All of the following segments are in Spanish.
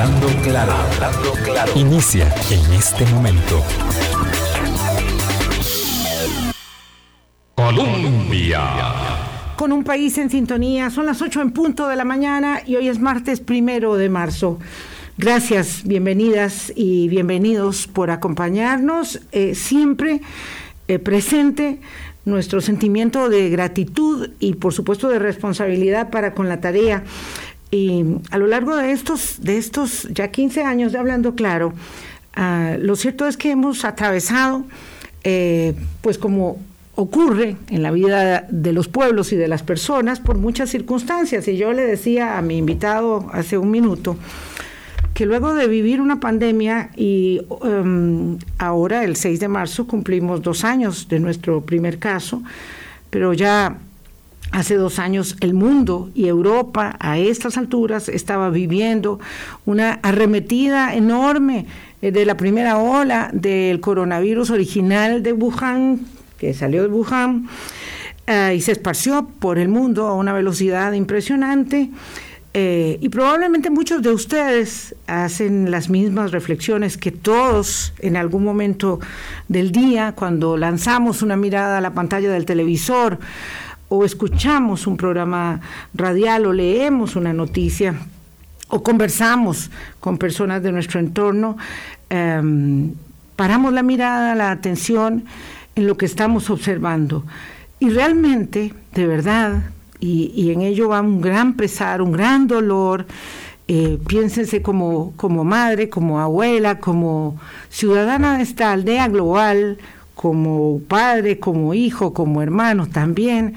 Hablando claro, hablando claro. Inicia en este momento. Colombia. Con un país en sintonía, son las 8 en punto de la mañana y hoy es martes primero de marzo. Gracias, bienvenidas y bienvenidos por acompañarnos eh, siempre eh, presente nuestro sentimiento de gratitud y por supuesto de responsabilidad para con la tarea. Y a lo largo de estos, de estos ya 15 años de Hablando Claro, ah, lo cierto es que hemos atravesado, eh, pues como ocurre en la vida de los pueblos y de las personas, por muchas circunstancias. Y yo le decía a mi invitado hace un minuto, que luego de vivir una pandemia y em, ahora el 6 de marzo cumplimos dos años de nuestro primer caso, pero ya hace dos años el mundo y Europa a estas alturas estaba viviendo una arremetida enorme eh, de la primera ola del coronavirus original de Wuhan, que salió de Wuhan, eh, y se esparció por el mundo a una velocidad impresionante. Eh, y probablemente muchos de ustedes hacen las mismas reflexiones que todos en algún momento del día, cuando lanzamos una mirada a la pantalla del televisor o escuchamos un programa radial o leemos una noticia o conversamos con personas de nuestro entorno, em, paramos la mirada, la atención en lo que estamos observando. Y realmente, de verdad, y, en ello va un gran pesar, un gran dolor. Eh, piénsense como, como madre, como abuela, como ciudadana de esta aldea global, como padre, como hijo, como hermano también,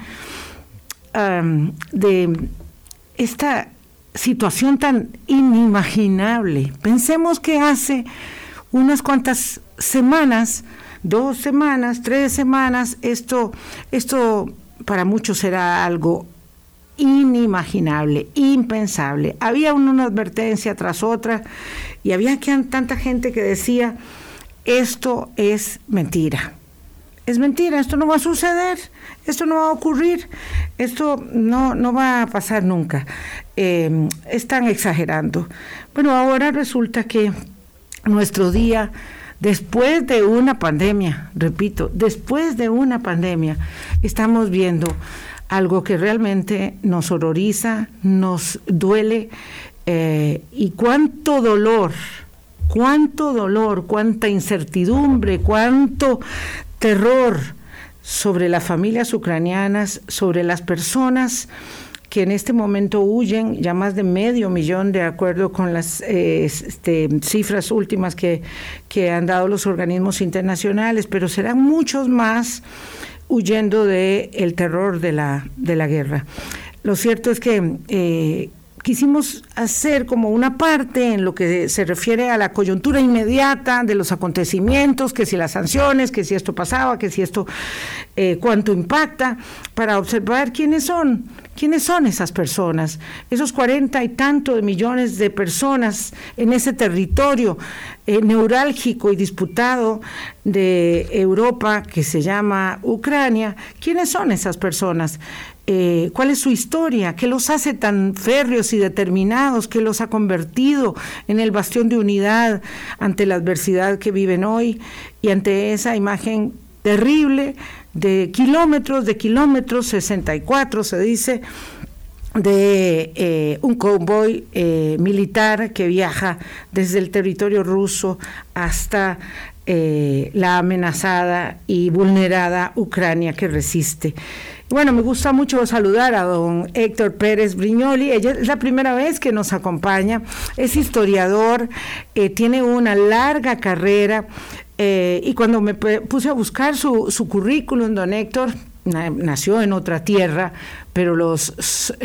de esta situación tan inimaginable. Pensemos que hace unas cuantas semanas, dos semanas, tres semanas, esto, esto para muchos era algo inimaginable, impensable. Había una advertencia tras otra y había tanta gente que decía, esto es mentira. Es mentira, esto no va a suceder, esto no va a ocurrir, esto no, no va a pasar nunca. Em, están exagerando. Bueno, ahora resulta que nuestro día, después de una pandemia, repito, después de una pandemia, estamos viendo algo que realmente nos horroriza, nos duele eh, y cuánto dolor, cuánto dolor, cuánta incertidumbre, cuánto terror sobre las familias ucranianas, sobre las personas que en este momento huyen, ya más de medio millón de acuerdo con las eh, este, cifras últimas que, que han dado los organismos internacionales, pero serán muchos más huyendo del el terror de la, de la guerra. Lo cierto es que eh, quisimos hacer como una parte en lo que se refiere a la coyuntura inmediata de los acontecimientos, que si las sanciones, que si esto pasaba, que si esto eh, cuánto impacta, para observar quiénes son, quiénes son esas personas, esos cuarenta y tanto de millones de personas en ese territorio eh, neurálgico y disputado de Europa que se llama Ucrania, quiénes son esas personas. Eh, cuál es su historia, qué los hace tan férreos y determinados, qué los ha convertido en el bastión de unidad ante la adversidad que viven hoy y ante esa imagen terrible de kilómetros, de kilómetros, 64 se dice, de eh, un convoy eh, militar que viaja desde el territorio ruso hasta la amenazada y vulnerada Ucrania que resiste. Bueno, me gusta mucho saludar a don Héctor Pérez Briñoli. Ella es la primera vez que nos acompaña. Es historiador, eh, tiene una larga carrera. Eh, y cuando me puse a buscar su, currículum, don Héctor, nació en otra tierra, pero los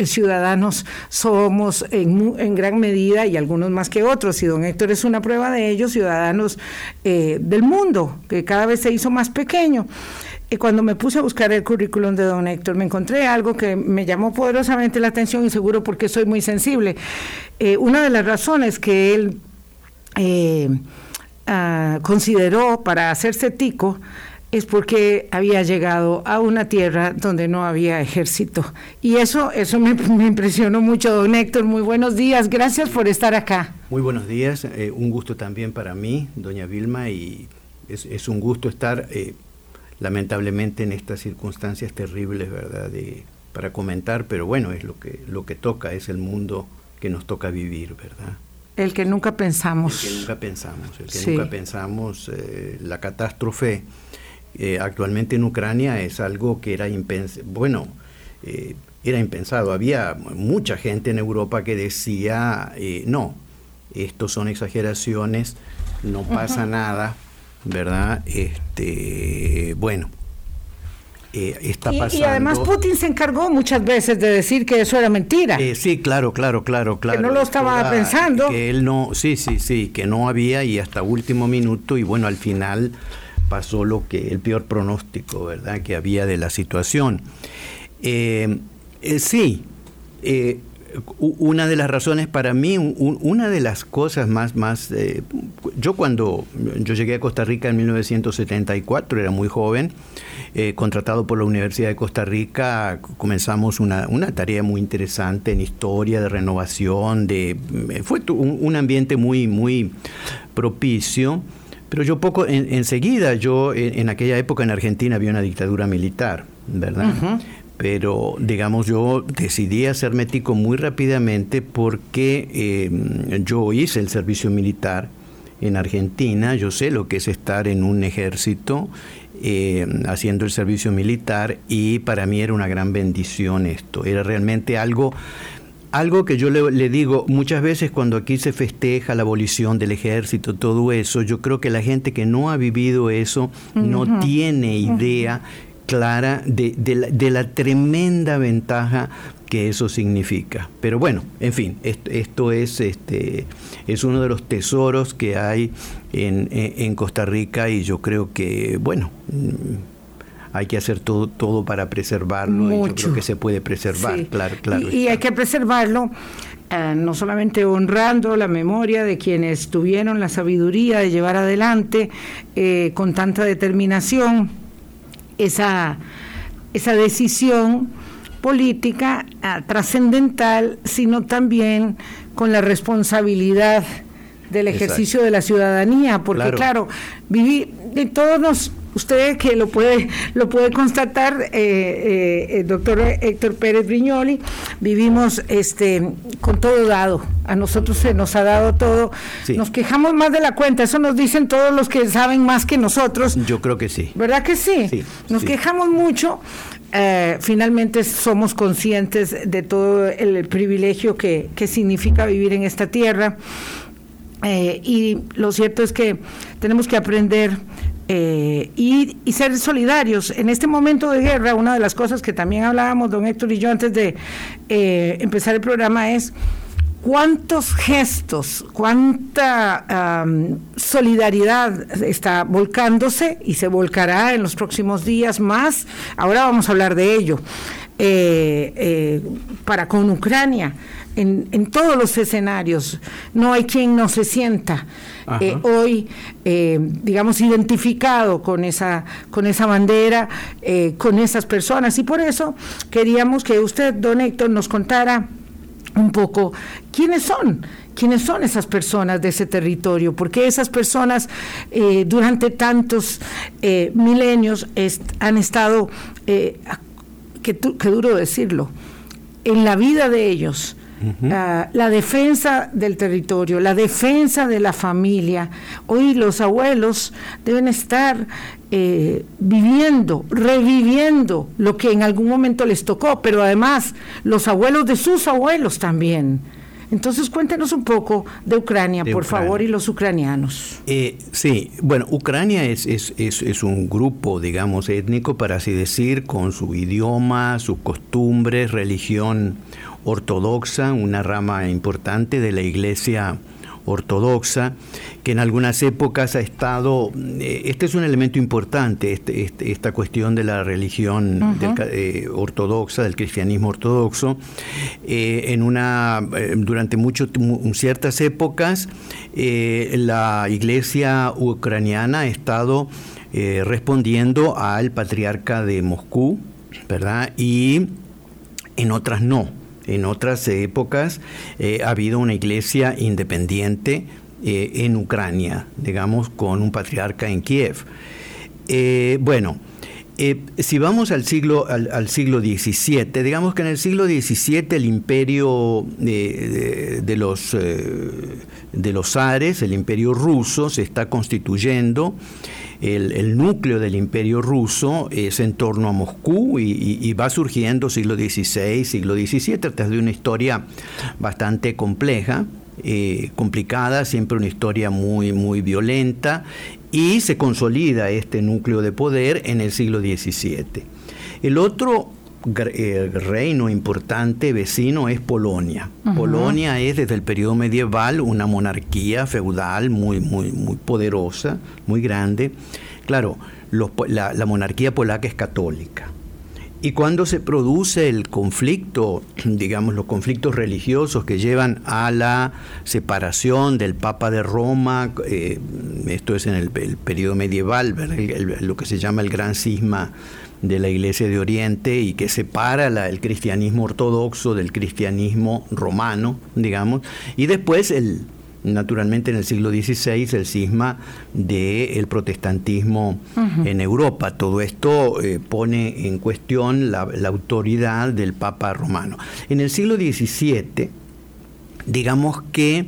ciudadanos somos en, en, gran medida, y algunos más que otros, y don Héctor es una prueba de ello, ciudadanos eh, del mundo, que cada vez se hizo más pequeño. Y cuando me puse a buscar el currículum de don Héctor, me encontré algo que me llamó poderosamente la atención y seguro porque soy muy sensible. Eh, una de las razones que él eh, ah, consideró para hacerse tico es porque había llegado a una tierra donde no había ejército. Y eso, eso me, impresionó mucho, don Héctor. Muy buenos días, gracias por estar acá. Muy buenos días, eh, un gusto también para mí, doña Vilma, y es, un gusto estar lamentablemente en estas circunstancias terribles, ¿verdad? De, para comentar, pero bueno, es lo que, lo que toca, es el mundo que nos toca vivir, ¿verdad? El que nunca pensamos. El que nunca pensamos, el que nunca pensamos, eh, la catástrofe eh, actualmente en Ucrania es algo que era impensado, bueno, eh, era impensado. Había mucha gente en Europa que decía, no, esto son exageraciones, no pasa nada, ¿verdad? Este, bueno, eh, está y, pasando. Y además Putin se encargó muchas veces de decir que eso era mentira. Eh, sí, claro, claro, claro, claro. Que no lo estaba pensando. Que él no, sí, sí, sí, que no había y hasta último minuto y bueno, al final pasó lo que el peor pronóstico, ¿verdad? Que había de la situación. Eh, sí, una de las razones para mí, una de las cosas más, más yo cuando yo llegué a Costa Rica en 1974, era muy joven, eh, contratado por la Universidad de Costa Rica, comenzamos una, tarea muy interesante en historia, de renovación, de eh, fue un, ambiente muy, muy propicio. Pero yo poco, enseguida, yo en, aquella época en Argentina había una dictadura militar, ¿verdad? Pero, digamos, yo decidí hacerme tico muy rápidamente porque eh, yo hice el servicio militar en Argentina, yo sé lo que es estar en un ejército eh, haciendo el servicio militar y para mí era una gran bendición esto, era realmente algo algo que yo le, digo muchas veces cuando aquí se festeja la abolición del ejército, todo eso, yo creo que la gente que no ha vivido eso no tiene idea clara de, de, la, tremenda ventaja que eso significa. Pero bueno, en fin, esto, es, este, es uno de los tesoros que hay en, Costa Rica y yo creo que, bueno, mm, hay que hacer todo, todo para preservarlo y yo creo que se puede preservar, claro, claro. Y, hay que preservarlo eh, no solamente honrando la memoria de quienes tuvieron la sabiduría de llevar adelante eh, con tanta determinación esa, esa decisión, política ah, trascendental, sino también con la responsabilidad del ejercicio de la ciudadanía, porque claro, vivir, de todos nos, usted que lo puede, lo puede constatar, eh, eh, el doctor Héctor Pérez Briñoli, vivimos este con todo dado, a nosotros se nos ha dado todo, nos quejamos más de la cuenta, eso nos dicen todos los que saben más que nosotros. Yo creo que sí. ¿Verdad que sí? nos quejamos mucho, eh, finalmente somos conscientes de todo el privilegio que, significa vivir en esta tierra. Eh, y lo cierto es que tenemos que aprender eh, y, ser solidarios. En este momento de guerra, una de las cosas que también hablábamos, don Héctor y yo, antes de empezar el programa es cuántos gestos, cuánta solidaridad está volcándose y se volcará en los próximos días más. Ahora vamos a hablar de ello. Eh, eh, para con Ucrania, en, en, todos los escenarios, no hay quien no se sienta eh, hoy, digamos, identificado con esa, con esa bandera, con esas personas. Y por eso queríamos que usted, don Héctor, nos contara un poco quiénes son, quiénes son esas personas de ese territorio, porque esas personas eh, durante tantos eh, milenios han estado, eh, qué, duro decirlo, en la vida de ellos. Ah, la defensa del territorio, la defensa de la familia. Hoy los abuelos deben estar eh, viviendo, reviviendo lo que en algún momento les tocó, pero además los abuelos de sus abuelos también. Entonces cuéntenos un poco de Ucrania, por favor, y los ucranianos. Eh, sí, bueno, Ucrania es, es, es, un grupo, digamos, étnico, para así decir, con su idioma, sus costumbres, religión ortodoxa, una rama importante de la iglesia ortodoxa, que en algunas épocas ha estado, eh, este es un elemento importante, este, este, esta cuestión de la religión eh, ortodoxa, del cristianismo ortodoxo, eh, en una, durante mucho, ciertas épocas, la iglesia ucraniana ha estado respondiendo al patriarca de Moscú, ¿verdad? Y en otras no. En otras épocas eh, ha habido una iglesia independiente eh, en Ucrania, digamos, con un patriarca en Kiev. Eh, bueno, si vamos al siglo, al, siglo XVII, digamos que en el siglo XVII el imperio de, los, de los zares, el imperio ruso, se está constituyendo el, núcleo del imperio ruso es en torno a Moscú y, va surgiendo siglo XVI, siglo XVII, tras de una historia bastante compleja, eh, complicada, siempre una historia muy, muy violenta, y se consolida este núcleo de poder en el siglo XVII. El otro reino importante vecino es Polonia. Polonia es desde el periodo medieval una monarquía feudal muy, muy, muy poderosa, muy grande. Claro, la, la monarquía polaca es católica. Y cuando se produce el conflicto, digamos los conflictos religiosos que llevan a la separación del Papa de Roma, eh, esto es en el, periodo medieval, lo que se llama el gran cisma de la Iglesia de Oriente y que separa el cristianismo ortodoxo del cristianismo romano, digamos, y después el, naturalmente en el siglo XVI el cisma del protestantismo en Europa. Todo esto eh, pone en cuestión la, autoridad del Papa romano. En el siglo XVII, digamos que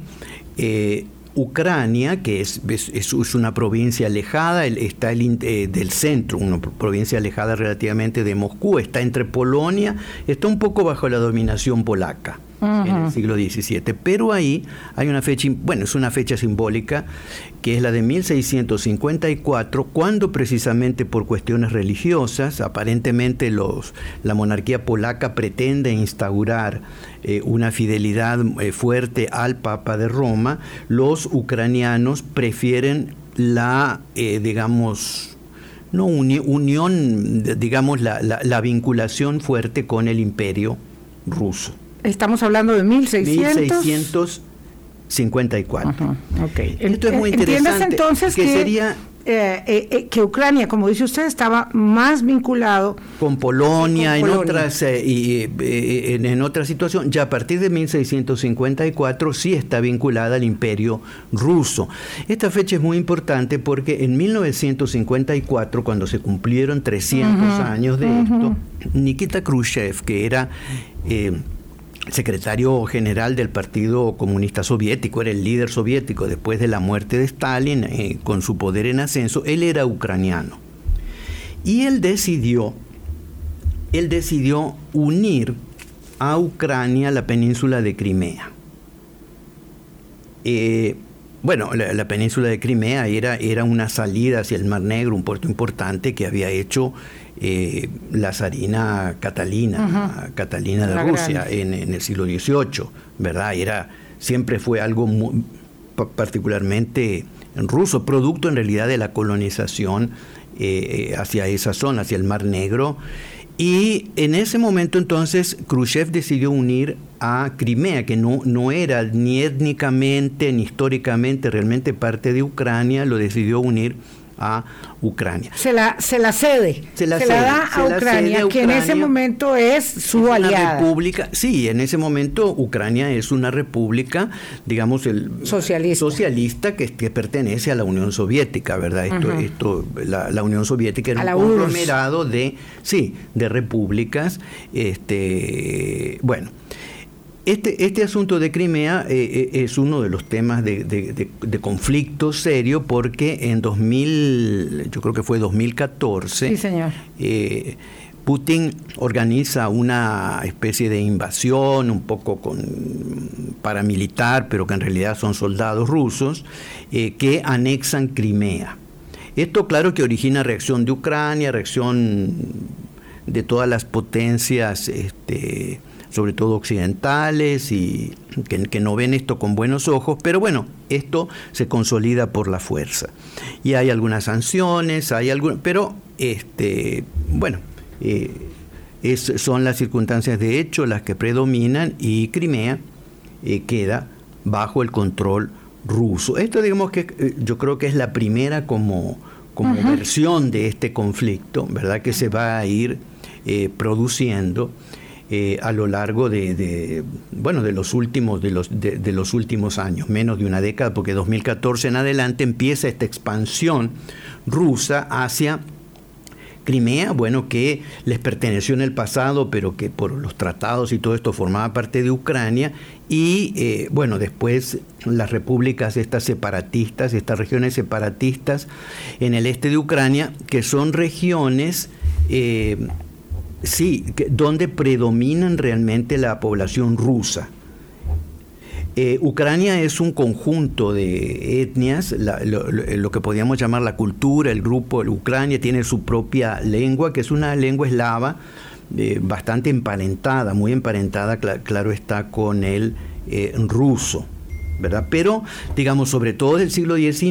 eh, Ucrania, que es, es, una provincia alejada, está el, eh, del centro, una provincia alejada relativamente de Moscú, está entre Polonia, está un poco bajo la dominación polaca en el siglo XVII. Pero ahí hay una fecha, bueno, es una fecha simbólica, que es la de 1654, cuando precisamente por cuestiones religiosas, aparentemente los, la monarquía polaca pretende instaurar eh, una fidelidad eh, fuerte al Papa de Roma, los ucranianos prefieren la, eh, digamos, no unión, digamos, la, la vinculación fuerte con el imperio ruso. Estamos hablando de 1600. 1654. Esto es muy interesante. entonces que, sería eh, eh, eh, que Ucrania, como dice usted, estaba más vinculado con Polonia, en otras y, en, en, otra situación. Ya a partir de 1654 sí está vinculada al Imperio Ruso. Esta fecha es muy importante porque en 1954, cuando se cumplieron 300 años de esto, Nikita Khrushchev, que era secretario general del Partido Comunista Soviético, era el líder soviético después de la muerte de Stalin, eh, con su poder en ascenso, él era ucraniano. Y él decidió, él decidió unir a Ucrania la península de Crimea. Eh, bueno, la, península de Crimea era, era una salida hacia el Mar Negro, un puerto importante que había hecho eh, la zarina Catalina, Catalina de Rusia en, el siglo XVIII, ¿verdad? Era, siempre fue algo particularmente ruso, producto en realidad de la colonización eh, hacia esa zona, hacia el Mar Negro. Y en ese momento entonces Khrushchev decidió unir a Crimea, que no, no era ni étnicamente ni históricamente realmente parte de Ucrania, lo decidió unir a Ucrania. Se la, se la cede, se la, da a Ucrania, que en ese momento es su aliada. república, sí, en ese momento Ucrania es una república, digamos, el socialista, socialista que, que pertenece a la Unión Soviética, ¿verdad? Esto, esto la, Unión Soviética era un conglomerado de, sí, de repúblicas, este, bueno. Este, este asunto de Crimea eh, eh, es uno de los temas de, conflicto serio porque en 2000, yo creo que fue 2014, eh, Putin organiza una especie de invasión un poco con, paramilitar, pero que en realidad son soldados rusos, que anexan Crimea. Esto claro que origina reacción de Ucrania, reacción de todas las potencias este, sobre todo occidentales, y que, no ven esto con buenos ojos, pero bueno, esto se consolida por la fuerza. Y hay algunas sanciones, hay algún, pero este, bueno, eh, son las circunstancias de hecho las que predominan y Crimea eh, queda bajo el control ruso. Esto digamos que eh, yo creo que es la primera como, como versión de este conflicto, ¿verdad? Que se va a ir eh, produciendo a lo largo de, bueno de los últimos de los de, los últimos años menos de una década porque 2014 en adelante empieza esta expansión rusa hacia Crimea, bueno, que les perteneció en el pasado, pero que por los tratados y todo esto formaba parte de Ucrania, y eh, bueno, después las repúblicas, estas separatistas, estas regiones separatistas en el este de Ucrania, que son regiones... Eh, sí, donde predominan realmente la población rusa. Eh, Ucrania es un conjunto de etnias, lo, que podríamos llamar la cultura, el grupo, Ucrania tiene su propia lengua, que es una lengua eslava eh, bastante emparentada, muy emparentada, claro está, con el eh, ruso. ¿Verdad? Pero, digamos, sobre todo del siglo XIX,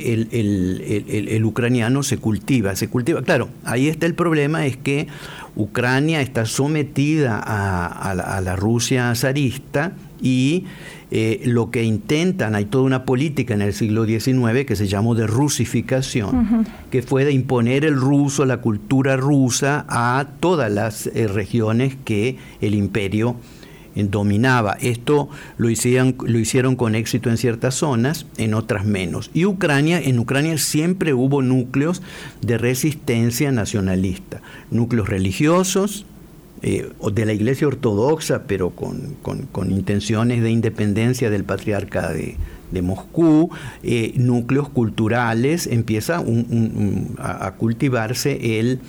el, ucraniano se cultiva, se cultiva. Claro, ahí está el problema, es que Ucrania está sometida a, la, Rusia zarista, y eh, lo que intentan, hay toda una política en el siglo XIX que se llamó de rusificación, que fue de imponer el ruso, la cultura rusa a todas las eh, regiones que el imperio dominaba. Esto lo hicieron, lo hicieron con éxito en ciertas zonas, en otras menos. Y Ucrania, en Ucrania siempre hubo núcleos de resistencia nacionalista, núcleos religiosos, eh, de la Iglesia Ortodoxa, pero con, intenciones de independencia del patriarca de, Moscú, eh, núcleos culturales, empieza a, cultivarse el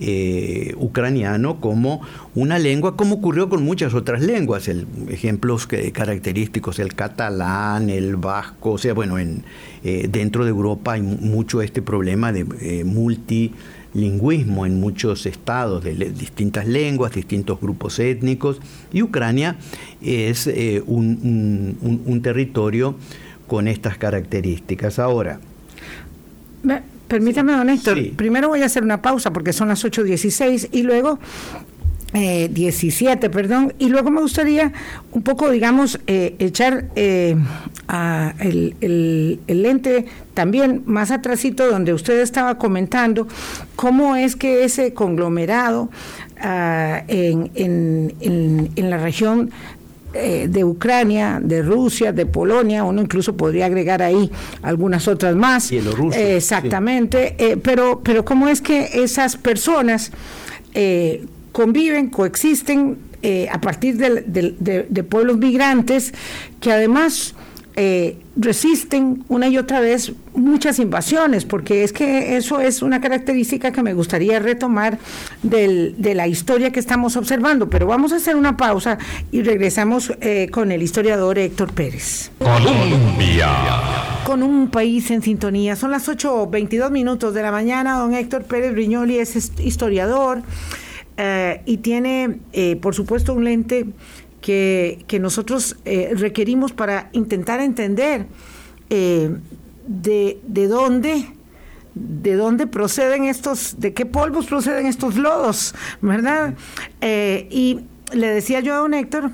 eh, ucraniano como una lengua, como ocurrió con muchas otras lenguas, el, ejemplos característicos, el catalán, el vasco, o sea, bueno, en, dentro de Europa hay mucho este problema de multi lingüismo en muchos estados de distintas lenguas, distintos grupos étnicos, y Ucrania es eh, un, territorio con estas características. Ahora, Permítame, don Héctor, primero voy a hacer una pausa porque son las 8.16 y luego 17, eh, perdón, y luego me gustaría un poco, digamos, eh, echar eh, el, el, lente también más atrásito donde usted estaba comentando cómo es que ese conglomerado ah, en, en, en, la región de Ucrania, de Rusia, de Polonia, uno incluso podría agregar ahí algunas otras más. exactamente, pero, pero cómo es que esas personas conviven, coexisten eh, a partir de, pueblos migrantes que además eh, resisten una y otra vez muchas invasiones, porque es que eso es una característica que me gustaría retomar de la historia que estamos observando. Pero vamos a hacer una pausa y regresamos eh, con el historiador Héctor Pérez. Colombia. Con un país en sintonía. Son las 8.22 minutos de la mañana. Don Héctor Pérez Briñoli es historiador eh, y tiene, eh, por supuesto, un lente que, nosotros eh, requerimos para intentar entender de, de, dónde de dónde proceden estos, de qué polvos proceden estos lodos, ¿verdad? y le decía yo a don Héctor,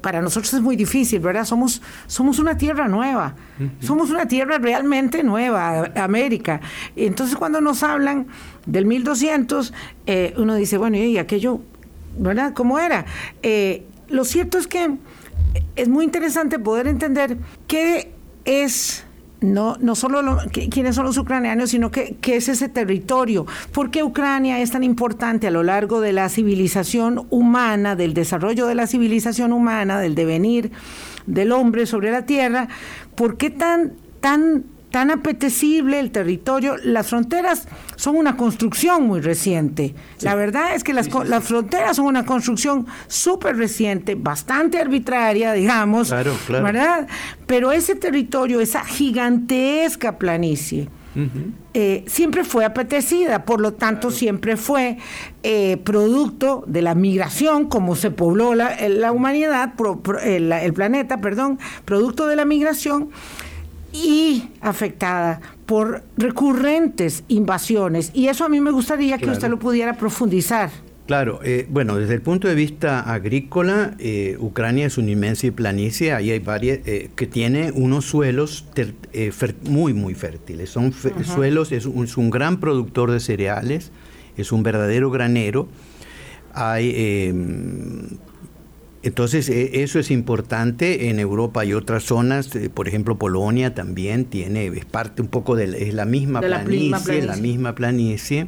para nosotros es muy difícil, ¿verdad? Somos, somos una tierra nueva, somos una tierra realmente nueva, América. Entonces cuando nos hablan del 1200, eh, uno dice, bueno, y aquello, ¿verdad? ¿Cómo era? Eh, lo cierto es que es muy interesante poder entender qué es no, no solo quiénes son los ucranianos, sino qué es ese territorio. ¿Por qué Ucrania es tan importante a lo largo de la civilización humana, del desarrollo de la civilización humana, del devenir del hombre sobre la tierra? ¿Por qué tan, tan tan apetecible el territorio. Las fronteras son una construcción muy reciente. La verdad es que las, las fronteras son una construcción súper reciente, bastante arbitraria, digamos, ¿verdad? Pero ese territorio, esa gigantesca planicie, eh, siempre fue apetecida, por lo tanto siempre fue eh, producto de la migración, como se pobló la, la humanidad, el, el planeta, perdón, producto de la migración y afectada por recurrentes invasiones. Y eso a mí me gustaría que usted lo pudiera profundizar. Claro, eh, bueno, desde el punto de vista agrícola, eh, Ucrania es una inmensa planicie, ahí hay varias, eh, que tiene unos suelos muy, muy fértiles. Son suelos, es un, es un, gran productor de cereales, es un verdadero granero. Hay em, entonces, e, eso es importante. En Europa hay otras zonas, eh, por ejemplo, Polonia también tiene, es parte un poco de es la misma, planicie, la misma planicie.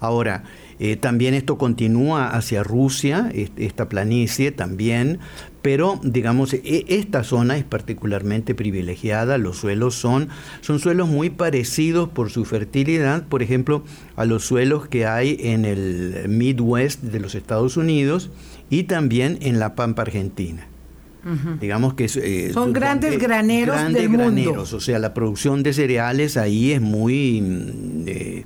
Ahora, eh, también esto continúa hacia Rusia, esta planicie también, pero digamos, e, esta zona es particularmente privilegiada, los suelos son, son suelos muy parecidos por su fertilidad, por ejemplo, a los suelos que hay en el Midwest de los Estados Unidos, y también en la Pampa Argentina. Digamos que eh, son grandes graneros grandes del graneros, o sea, la producción de cereales ahí es muy mm, eh,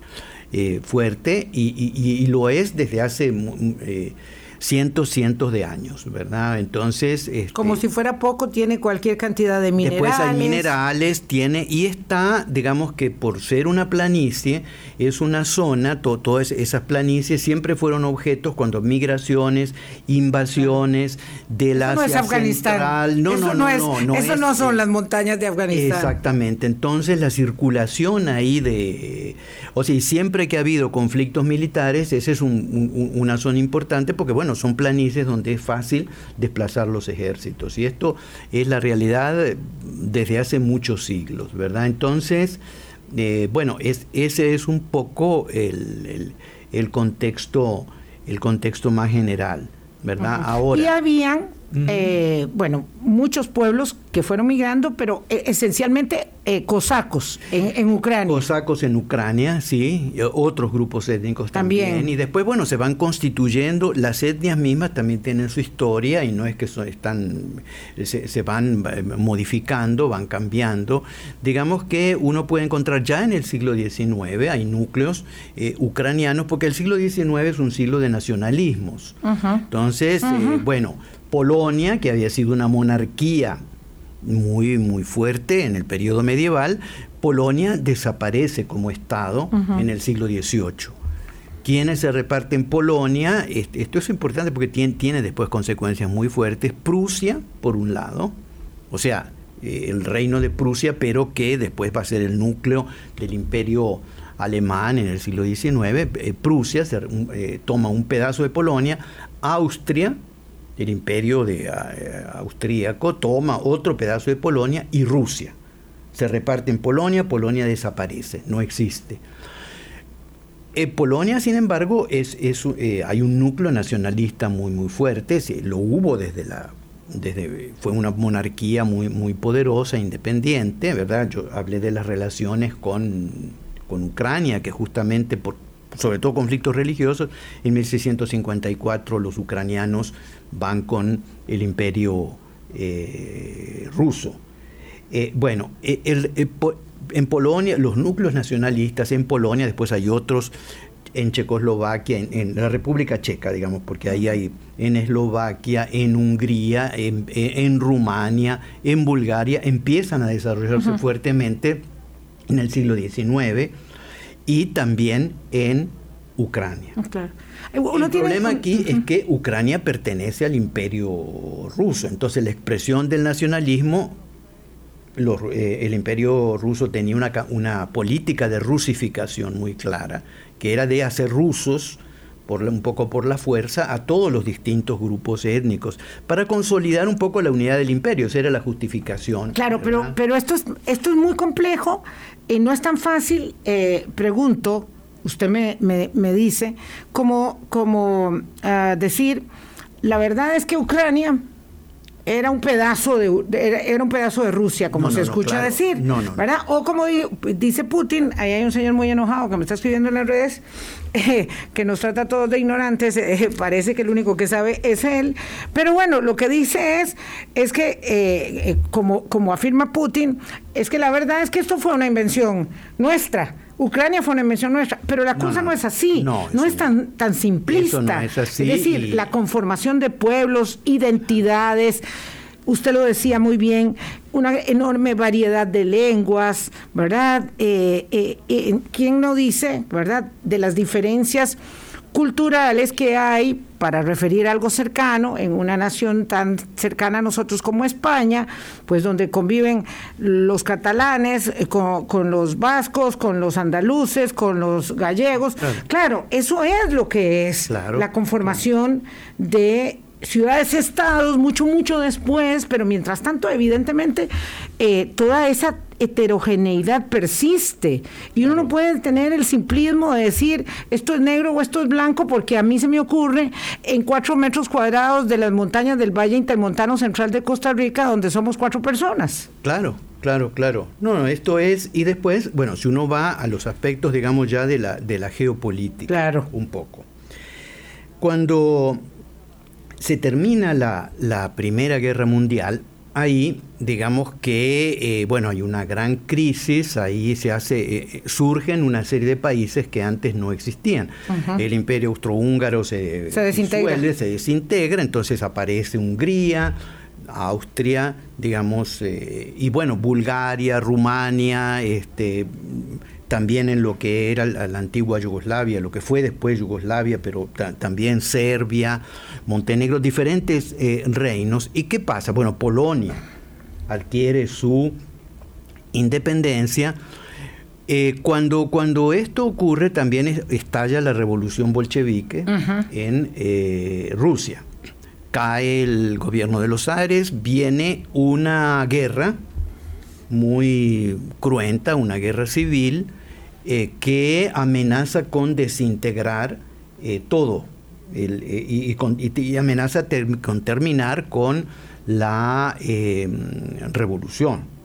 eh, fuerte y, lo es desde hace cientos, cientos de años, ¿verdad? Entonces... Este, Como si fuera poco, tiene cualquier cantidad de minerales. Después hay minerales, tiene, y está, digamos que por ser una planicie, es una zona, todas esas planicies siempre fueron objetos cuando migraciones, invasiones de la no es Afganistán. No, no, no, Eso no son las montañas de Afganistán. Exactamente. Entonces la circulación ahí de... O sea, siempre que ha habido conflictos militares, esa es una zona importante porque, bueno, son planicies donde es fácil desplazar los ejércitos. Y esto es la realidad desde hace muchos siglos, ¿verdad? Entonces, eh, bueno, es, ese es un poco el, contexto, el contexto más general, ¿verdad? Ahora. Y habían, eh, bueno, muchos pueblos que fueron migrando, pero eh, esencialmente eh, cosacos en, Ucrania. Cosacos en Ucrania, sí, otros grupos étnicos también. Y después, bueno, se van constituyendo, las etnias mismas también tienen su historia y no es que son, están, se, van modificando, van cambiando. Digamos que uno puede encontrar ya en el siglo XIX, hay núcleos ucranianos, porque el siglo XIX es un siglo de nacionalismos. Entonces, bueno, Polonia, que había sido una monarquía muy, muy fuerte en el periodo medieval, Polonia desaparece como Estado en el siglo XVIII. ¿Quiénes se reparten Polonia? Esto es importante porque tiene, tiene después consecuencias muy fuertes. Prusia, por un lado, o sea, eh, el reino de Prusia, pero que después va a ser el núcleo del imperio alemán en el siglo XIX. Eh, Prusia se, eh, toma un pedazo de Polonia, Austria, el imperio de, eh, austríaco toma otro pedazo de Polonia y Rusia. Se reparte en Polonia, Polonia desaparece, no existe. En Polonia, sin embargo, es, eh, hay un núcleo nacionalista muy, muy fuerte, lo hubo desde la... Desde, fue una monarquía muy, muy poderosa, independiente, ¿verdad? Yo hablé de las relaciones con, con Ucrania, que justamente por, sobre todo conflictos religiosos, en 1654 los ucranianos van con el imperio eh, ruso. Eh, bueno, eh, en Polonia, los núcleos nacionalistas en Polonia, después hay otros en Checoslovaquia, en, la República Checa, digamos, porque ahí hay en Eslovaquia, en Hungría, en, Rumania, en Bulgaria, empiezan a desarrollarse fuertemente en el siglo XIX y también en Ucrania. El problema aquí es que Ucrania pertenece al imperio ruso, entonces la expresión del nacionalismo, eh, el imperio ruso tenía una, una, política de rusificación muy clara, que era de hacer rusos por, un poco por la fuerza a todos los distintos grupos étnicos, para consolidar un poco la unidad del imperio, esa era la justificación. Claro, pero, pero esto, es, esto es muy complejo y no es tan fácil, eh, pregunto, usted me, me, dice, como, como ah, decir, la verdad es que Ucrania era un pedazo de, era, un pedazo de Rusia, como se escucha decir, ¿verdad? O como dice Putin, ahí hay un señor muy enojado que me está escribiendo en las redes, eh, que nos trata a todos de ignorantes, eh, parece que el único que sabe es él, pero bueno, lo que dice es, es que, eh, como, como afirma Putin, es que la verdad es que esto fue una invención nuestra, Ucrania fue una invención nuestra, pero la cosa no, es así, no, es tan, tan simplista. es, decir, la conformación de pueblos, identidades, usted lo decía muy bien, una enorme variedad de lenguas, ¿verdad? Eh, eh, eh, ¿Quién no dice, ¿verdad?, de las diferencias culturales que hay para referir algo cercano en una nación tan cercana a nosotros como España, pues donde conviven los catalanes eh, con, los vascos, con los andaluces, con los gallegos. Claro, eso es lo que es la conformación de ciudades-estados mucho, mucho después, pero mientras tanto, evidentemente, eh, toda esa heterogeneidad persiste y uno no puede tener el simplismo de decir esto es negro o esto es blanco porque a mí se me ocurre en cuatro metros cuadrados de las montañas del Valle Intermontano Central de Costa Rica donde somos cuatro personas. Claro, claro, claro. No, no, esto es, y después, bueno, si uno va a los aspectos, digamos, ya de la, de la geopolítica, claro. un poco. Cuando se termina la, la Primera Guerra Mundial, ahí, digamos que, eh, bueno, hay una gran crisis, ahí se hace, eh, eh, surgen una serie de países que antes no existían. El imperio austrohúngaro se, se desintegra. se desintegra, entonces aparece Hungría, Austria, digamos, y bueno, Bulgaria, Rumania, este también en lo que era la, antigua Yugoslavia, lo que fue después Yugoslavia, pero también Serbia, Montenegro, diferentes eh, reinos. ¿Y qué pasa? Bueno, Polonia adquiere su independencia. Eh, cuando, cuando esto ocurre, también estalla la revolución bolchevique en eh, Rusia. Cae el gobierno de los Aires, viene una guerra muy cruenta, una guerra civil, eh, que amenaza con desintegrar eh, todo eh, y, amenaza con terminar con la revolución.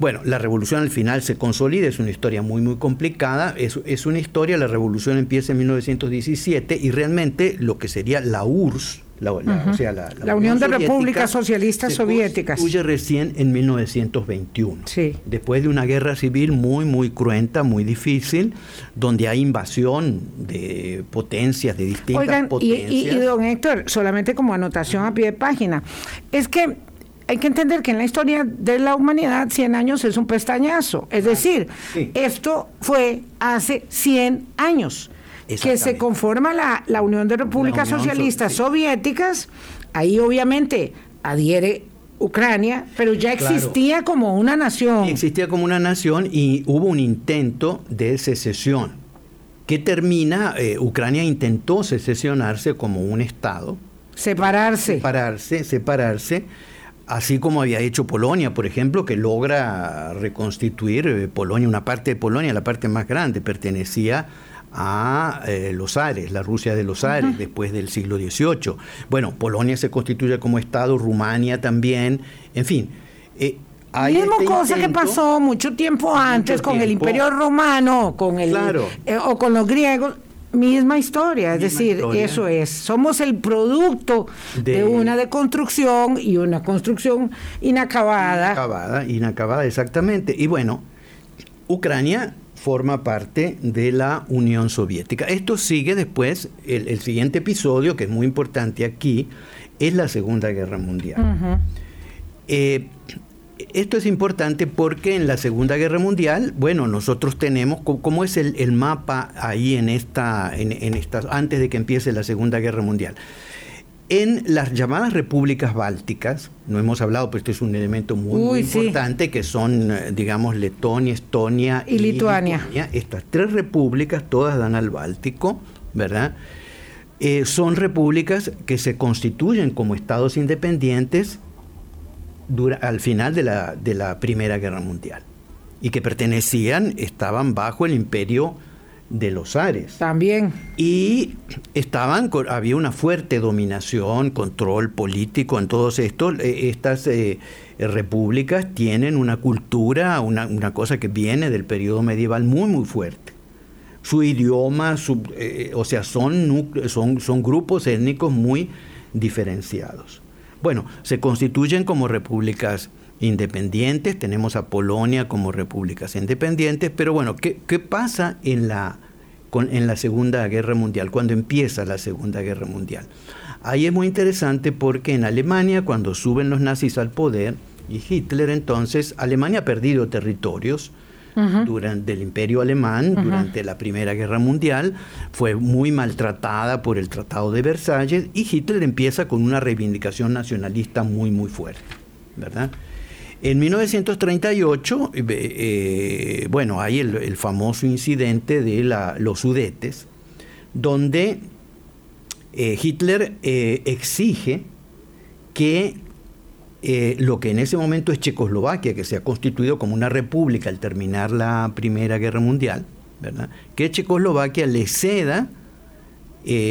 Bueno, la revolución al final se consolida, es una historia muy, muy complicada, es, es, una historia, la revolución empieza en 1917 y realmente lo que sería la URSS, la, la, Unión, de Repúblicas Socialistas Soviéticas. Constituye recién en 1921. Sí. Después de una guerra civil muy, muy cruenta, muy difícil, donde hay invasión de potencias, de distintas potencias. Y, y, don Héctor, solamente como anotación a pie de página, es que hay que entender que en la historia de la humanidad 100 años es un pestañazo. Es decir, esto fue hace 100 años que se conforma la, la Unión de Repúblicas Socialistas Soviéticas, ahí obviamente adhiere Ucrania, pero ya existía como una nación. Existía como una nación y hubo un intento de secesión que termina, eh, Ucrania intentó secesionarse como un Estado. Separarse. Separarse, separarse, así como había hecho Polonia, por ejemplo, que logra reconstituir eh, Polonia, una parte de Polonia, la parte más grande, pertenecía a eh, los Ares, la Rusia de los Ares, después del siglo XVIII. Bueno, Polonia se constituye como Estado, Rumania también, en fin. Eh, hay Mismo este cosa que pasó mucho tiempo antes con el Imperio Romano, con el eh, o con los griegos, misma historia, es decir, eso es, somos el producto de, de, una deconstrucción y una construcción inacabada. Inacabada, inacabada, exactamente. Y bueno, Ucrania forma parte de la Unión Soviética. Esto sigue después, el, siguiente episodio, que es muy importante aquí, es la Segunda Guerra Mundial. Eh, esto es importante porque en la Segunda Guerra Mundial, bueno, nosotros tenemos, ¿cómo es el, mapa ahí en esta, en, en esta, antes de que empiece la Segunda Guerra Mundial? En las llamadas repúblicas bálticas, no hemos hablado, pero esto es un elemento muy, importante, que son, eh, digamos, Letonia, Estonia y, Lituania. Estas tres repúblicas, todas dan al Báltico, ¿verdad? Eh, son repúblicas que se constituyen como estados independientes al final de la, de la Primera Guerra Mundial y que pertenecían, estaban bajo el imperio de los Ares. También. Y estaban, había una fuerte dominación, control político en todos estos. Eh, estas eh, repúblicas tienen una cultura, una, cosa que viene del periodo medieval muy, muy fuerte. Su idioma, eh, o sea, son, son, son grupos étnicos muy diferenciados. Bueno, se constituyen como repúblicas independientes, tenemos a Polonia como repúblicas independientes, pero bueno, ¿qué, pasa en la, en la Segunda Guerra Mundial, cuando empieza la Segunda Guerra Mundial? Ahí es muy interesante porque en Alemania, cuando suben los nazis al poder, y Hitler entonces, Alemania ha perdido territorios, durante el imperio alemán, durante la Primera Guerra Mundial, fue muy maltratada por el Tratado de Versalles y Hitler empieza con una reivindicación nacionalista muy, muy fuerte, ¿verdad? En 1938, eh, eh, bueno, hay el, famoso incidente de los Sudetes, donde eh, Hitler exige que lo que en ese momento es Checoslovaquia, que se ha constituido como una república al terminar la Primera Guerra Mundial, ¿verdad? que Checoslovaquia le ceda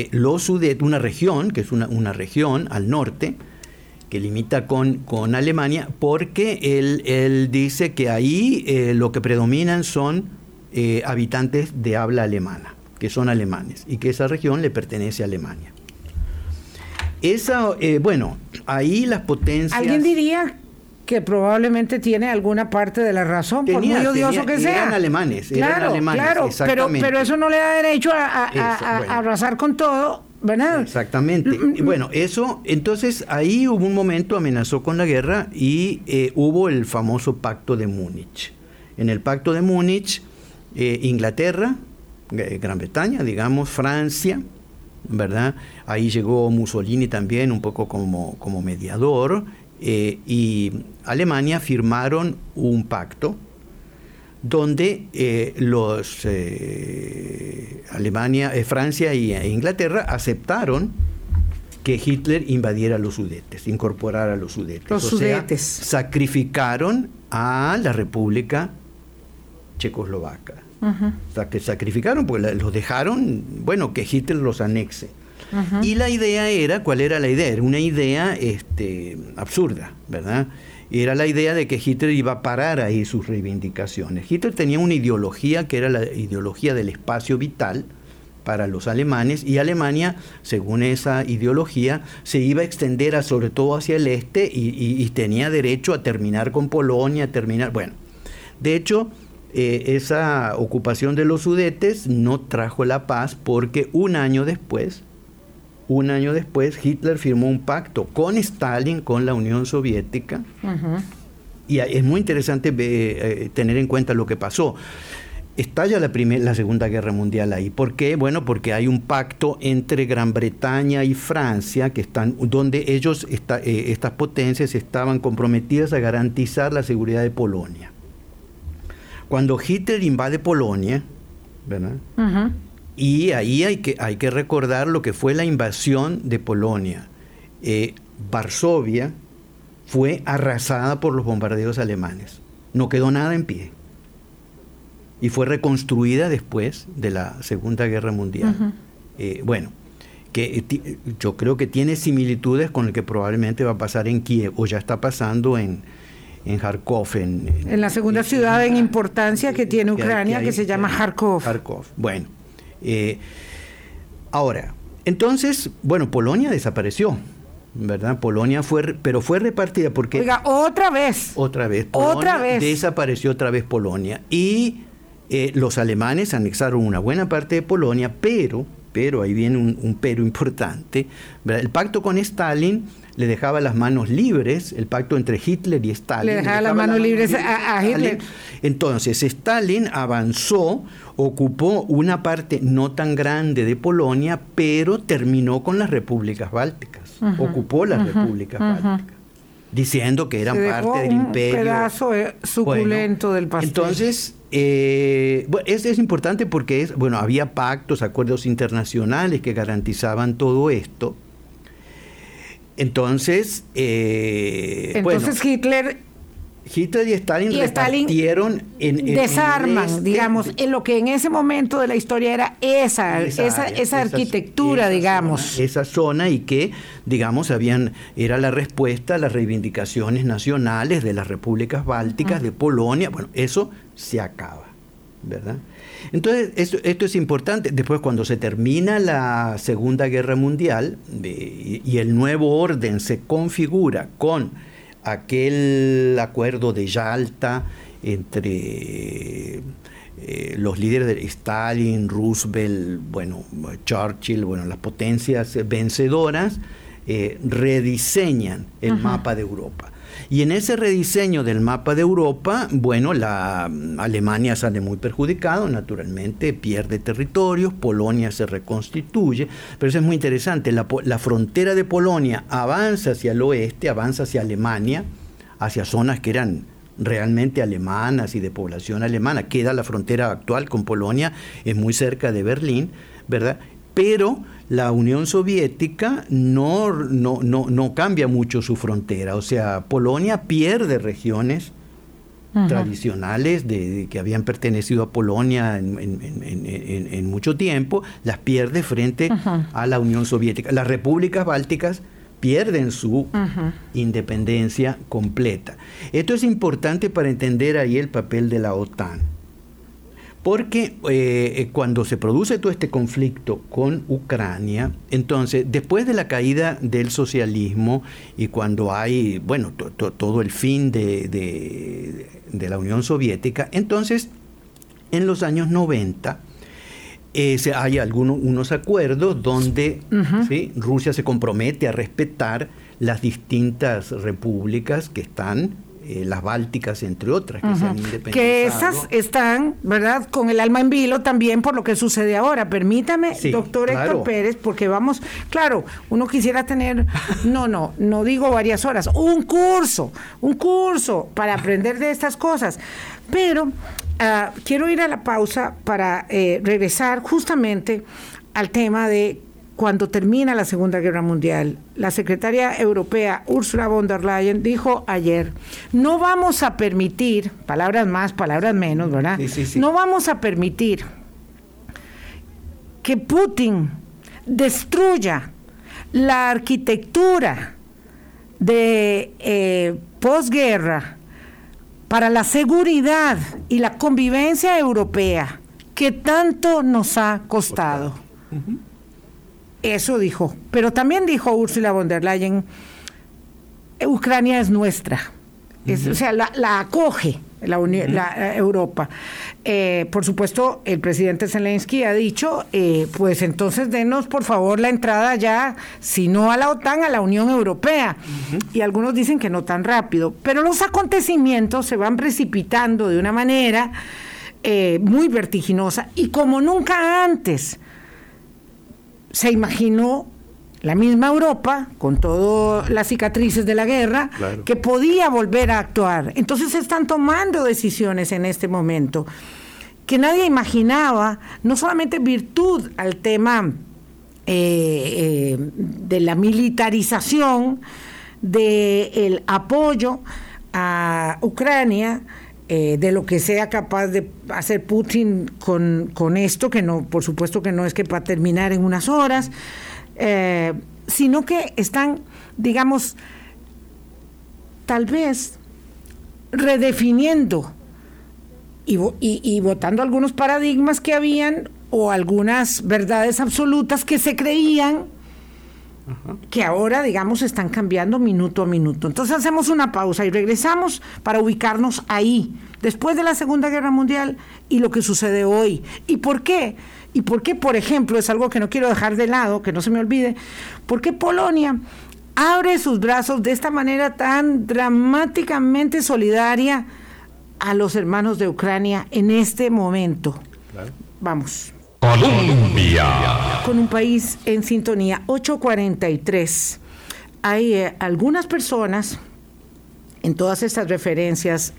los Sudetes, una región, que es una, una región al norte, que limita con, con Alemania, porque él, él, dice que ahí eh, lo que predominan son eh, habitantes de habla alemana, que son alemanes, y que esa región le pertenece a Alemania. Esa, eh, bueno, ahí las potencias... ¿Alguien diría que probablemente tiene alguna parte de la razón, por muy odioso que sea. Eran alemanes, claro, eran alemanes, claro, pero, pero eso no le da derecho a, a arrasar con todo Exactamente. Mm, mm, mm. bueno, eso, entonces ahí hubo un momento, amenazó con la guerra y eh, hubo el famoso pacto de Múnich. En el pacto de Múnich, eh, Inglaterra, eh, Gran Bretaña, digamos, Francia, ¿verdad? Ahí llegó Mussolini también un poco como, como mediador y Alemania firmaron un pacto donde eh, los eh, Alemania, eh, Francia e Inglaterra aceptaron que Hitler invadiera los Sudetes, incorporara los Sudetes. Los Sudetes. sacrificaron a la República Checoslovaca. O sea, que sacrificaron, porque los dejaron, bueno, que Hitler los anexe. Y la idea era, ¿cuál era la idea? Era una idea este, absurda, ¿verdad? Era la idea de que Hitler iba a parar ahí sus reivindicaciones. Hitler tenía una ideología que era la ideología del espacio vital para los alemanes y Alemania, según esa ideología, se iba a extender a, sobre todo hacia el este y, tenía derecho a terminar con Polonia, a terminar, bueno, de hecho, eh, esa ocupación de los Sudetes no trajo la paz porque un año después, un año después, Hitler firmó un pacto con Stalin, con la Unión Soviética. Y es muy interesante eh, tener en cuenta lo que pasó. Estalla la, la Segunda Guerra Mundial ahí. ¿Por qué? Bueno, porque hay un pacto entre Gran Bretaña y Francia, que están, donde ellos, eh, estas potencias, estaban comprometidas a garantizar la seguridad de Polonia. Cuando Hitler invade Polonia, ¿verdad? Y ahí hay que, hay que recordar lo que fue la invasión de Polonia. Eh, Varsovia fue arrasada por los bombardeos alemanes. No quedó nada en pie. Y fue reconstruida después de la Segunda Guerra Mundial. Eh, bueno, que yo creo que tiene similitudes con el que probablemente va a pasar en Kiev o ya está pasando en, en Kharkov. En, la segunda ciudad en importancia que tiene Ucrania, que, se llama Kharkov. Kharkov. Bueno, eh, ahora, entonces, bueno, Polonia desapareció. ¿verdad? Polonia fue, pero fue repartida porque... Oiga, otra vez. Otra vez. otra vez. Desapareció otra vez Polonia. Y eh, los alemanes anexaron una buena parte de Polonia, pero, pero ahí viene un, pero importante, El pacto con Stalin le dejaba las manos libres, el pacto entre Hitler y Stalin. Le dejaba, las manos libres a, Hitler. Entonces, Stalin avanzó, ocupó una parte no tan grande de Polonia, pero terminó con las repúblicas bálticas. ocupó las repúblicas bálticas. Diciendo que eran parte del imperio. Un pedazo suculento del pastel. Entonces, eh, es, es, importante porque es, bueno, había pactos, acuerdos internacionales que garantizaban todo esto, entonces, eh, Entonces Hitler Hitler y Stalin Y Stalin repartieron en, desarman, este- digamos, en lo que en ese momento de la historia era esa, esa, esa, área, esa- arquitectura, esa digamos. zona, esa zona y que, digamos, habían era la respuesta a las reivindicaciones nacionales de las repúblicas bálticas, de Polonia. Bueno, eso se acaba, ¿verdad? Entonces, esto, esto es importante. Después, cuando se termina la Segunda Guerra Mundial y el nuevo orden se configura con aquel acuerdo de Yalta entre eh, los líderes de Stalin, Roosevelt, bueno, Churchill, bueno, las potencias vencedoras, eh, rediseñan el mapa de Europa. Y en ese rediseño del mapa de Europa, bueno, la Alemania sale muy perjudicado, naturalmente pierde territorios, Polonia se reconstituye, pero eso es muy interesante, la, la frontera de Polonia avanza hacia el oeste, avanza hacia Alemania, hacia zonas que eran realmente alemanas y de población alemana. Queda la frontera actual con Polonia, es muy cerca de Berlín, ¿verdad? Pero la Unión Soviética no, no, no, no cambia mucho su frontera, o sea, Polonia pierde regiones tradicionales de, de que habían pertenecido a Polonia en, en- en- en- en- en mucho tiempo, las pierde frente a la Unión Soviética. Las repúblicas bálticas pierden su independencia completa. Esto es importante para entender ahí el papel de la OTAN. Porque eh, eh, cuando se produce todo este conflicto con Ucrania, entonces, después de la caída del socialismo y cuando hay, bueno, to- to- todo el fin de, de- de la Unión Soviética, entonces, en los años 90, eh, se- hay algunos unos acuerdos donde ¿sí? Rusia se compromete a respetar las distintas repúblicas que están, eh, las bálticas entre otras, que se han independizado. Que esas están, ¿verdad?, con el alma en vilo también por lo que sucede ahora. Permítame, Sí, doctor claro. Héctor Pérez, porque vamos, claro, uno quisiera tener, no, no, no digo varias horas, un curso, un curso para aprender de estas cosas. Pero ah, quiero ir a la pausa para eh, regresar justamente al tema de cuando termina la Segunda Guerra Mundial, la secretaria europea Ursula von der Leyen dijo ayer, no vamos a permitir, palabras más, palabras menos, ¿verdad? Sí, sí, sí. No vamos a permitir que Putin destruya la arquitectura de eh, posguerra para la seguridad y la convivencia europea que tanto nos ha costado. Eso dijo. Pero también dijo Ursula von der Leyen, Ucrania es nuestra. Es- O sea, la, la acoge la, la, eh, Europa. Eh, por supuesto, el presidente Zelensky ha dicho, eh, pues entonces denos por favor la entrada ya, si no a la OTAN, a la Unión Europea. Y algunos dicen que no tan rápido. Pero los acontecimientos se van precipitando de una manera eh, muy vertiginosa y como nunca antes se imaginó la misma Europa, con todas las cicatrices de la guerra, Claro. que podía volver a actuar. Entonces se están tomando decisiones en este momento que nadie imaginaba, no solamente en virtud al tema eh, eh, de la militarización, del apoyo a Ucrania, eh, de lo que sea capaz de hacer Putin con, con esto, que no, por supuesto que no es que para terminar en unas horas, eh, sino que están, digamos, tal vez redefiniendo y, y, y votando algunos paradigmas que habían o algunas verdades absolutas que se creían que ahora, digamos, están cambiando minuto a minuto. Entonces hacemos una pausa y regresamos para ubicarnos ahí, después de la Segunda Guerra Mundial y lo que sucede hoy. ¿Y por qué? ¿Y por qué, por ejemplo, es algo que no quiero dejar de lado, que no se me olvide, por qué Polonia abre sus brazos de esta manera tan dramáticamente solidaria a los hermanos de Ucrania en este momento? Vamos Colombia. con un país en sintonía. 843. Hay eh, algunas personas en todas estas referencias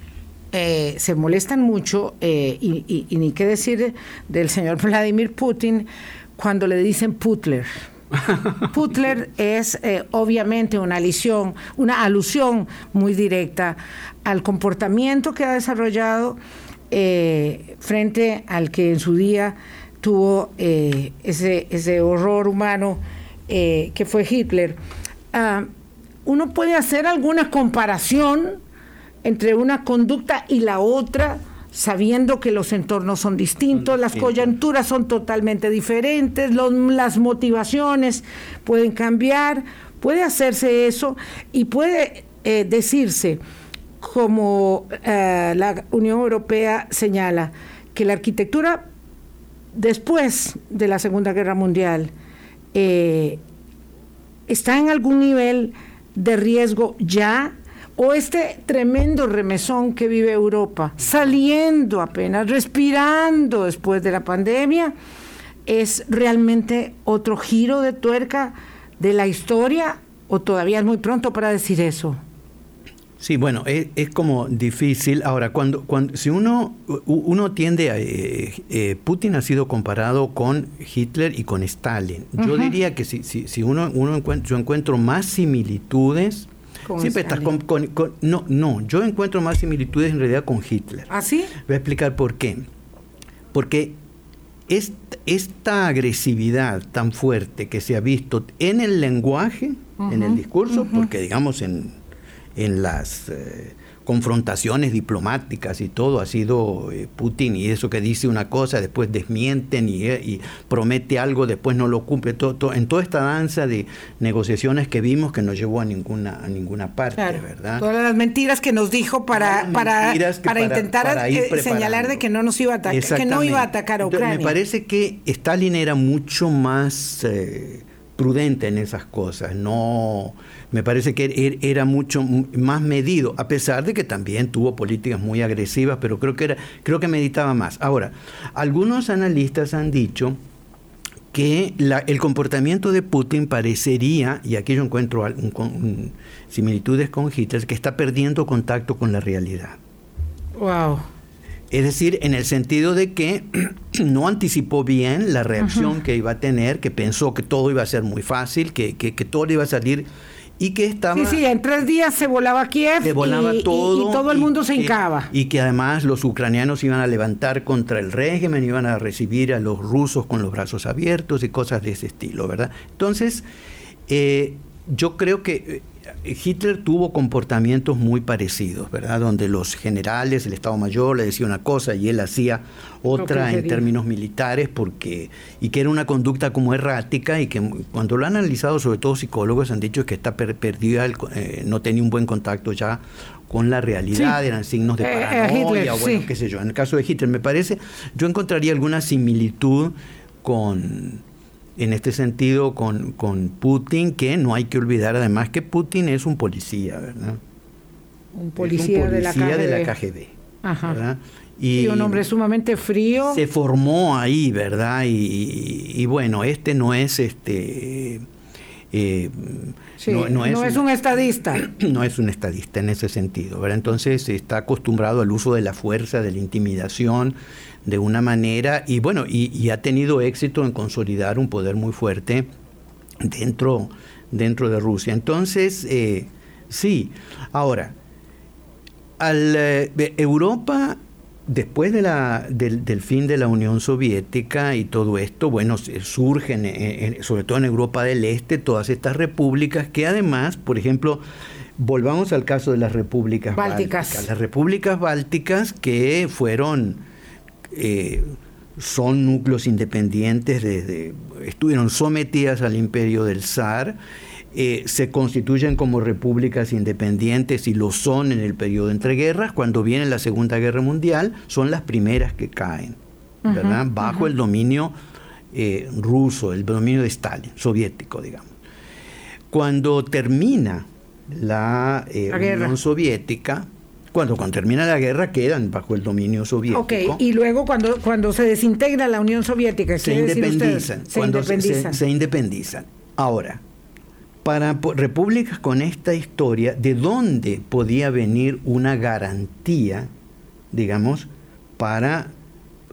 eh, se molestan mucho eh, y, ni qué decir del señor Vladimir Putin cuando le dicen Putler. Putler es eh, obviamente una alusión, una alusión muy directa al comportamiento que ha desarrollado frente al que en su día tuvo eh, ese, ese horror humano que fue Hitler. Ah, uno puede hacer alguna comparación entre una conducta y la otra sabiendo que los entornos son distintos, las coyunturas son totalmente diferentes, las motivaciones pueden cambiar, puede hacerse eso y puede eh, decirse, como eh, la Unión Europea señala, que la arquitectura después de la Segunda Guerra Mundial eh, está en algún nivel de riesgo ya o este tremendo remesón que vive Europa, saliendo apenas, respirando después de la pandemia, es realmente otro giro de tuerca de la historia o todavía es muy pronto para decir eso? Sí, bueno, es, como difícil. Ahora, cuando, cuando si uno, uno tiende a... Eh, eh, Putin ha sido comparado con Hitler y con Stalin. Yo diría que si, si, si uno, uno encuentra, yo encuentro más similitudes Siempre estás con, No, no, yo encuentro más similitudes en realidad con Hitler. ¿Ah, sí? Voy a explicar por qué. Porque esta, agresividad tan fuerte que se ha visto en el lenguaje, en el discurso, porque digamos en, en las... Eh, confrontaciones diplomáticas y todo ha sido eh, Putin y eso que dice una cosa, después desmienten y, eh, promete algo, después no lo cumple. Todo, en toda esta danza de negociaciones que vimos que no llevó a ninguna, a ninguna parte, ¿verdad? Todas las mentiras que nos dijo para, para, para, intentar eh, señalar de que no nos iba a atacar, que no iba a atacar a Ucrania. me parece que Stalin era mucho más prudente en esas cosas, no me parece que er, era mucho más medido, a pesar de que también tuvo políticas muy agresivas, pero creo que era, creo que meditaba más. Ahora, algunos analistas han dicho que el comportamiento de Putin parecería, y aquí yo encuentro similitudes con Hitler, que está perdiendo contacto con la realidad. Wow. Es decir, en el sentido de que no anticipó bien la reacción que iba a tener, que pensó que todo iba a ser muy fácil, que, que, todo iba a salir y que estaba... Sí, sí, en tres días se volaba Kiev se volaba y, todo, y, todo el mundo se hincaba. Y que además los ucranianos iban a levantar contra el régimen, iban a recibir a los rusos con los brazos abiertos y cosas de ese estilo, ¿verdad? Entonces, eh, yo creo que Hitler tuvo comportamientos muy parecidos, ¿verdad? Donde los generales, el Estado Mayor le decía una cosa y él hacía otra en términos militares, porque y que era una conducta como errática y que cuando lo han analizado, sobre todo psicólogos, han dicho que está perdida, eh, no tenía un buen contacto ya con la realidad, eran signos de eh, eh, paranoia, bueno, qué sé yo. En el caso de Hitler, me parece, yo encontraría alguna similitud con en este sentido con, con, Putin, que no hay que olvidar además que Putin es un policía, ¿verdad? Un policía, de, la KGB. Ajá. Y, un hombre sumamente frío. Se formó ahí, ¿verdad? Y, bueno, este no es este. Eh, no, es, un estadista. No es un estadista en ese sentido, ¿verdad? Entonces está acostumbrado al uso de la fuerza, de la intimidación, de una manera y bueno, y, ha tenido éxito en consolidar un poder muy fuerte dentro, dentro de Rusia. Entonces, eh, sí, ahora, al, eh, Europa, después de la, del, fin de la Unión Soviética y todo esto, bueno, surgen, sobre todo en Europa del Este, todas estas repúblicas que además, por ejemplo, volvamos al caso de las repúblicas bálticas. Las repúblicas bálticas que fueron eh, son núcleos independientes, desde, estuvieron sometidas al imperio del zar, eh, se constituyen como repúblicas independientes y lo son en el periodo entre guerras, cuando viene la Segunda Guerra Mundial, son las primeras que caen, ¿verdad? Bajo el dominio eh, ruso, el dominio de Stalin, soviético, digamos. Cuando termina la, la Unión Soviética, cuando, cuando termina la guerra quedan bajo el dominio soviético. Ok, y luego cuando, cuando se desintegra la Unión Soviética, se independizan. se independizan. Se, independizan. Ahora, para repúblicas con esta historia, ¿de dónde podía venir una garantía, digamos, para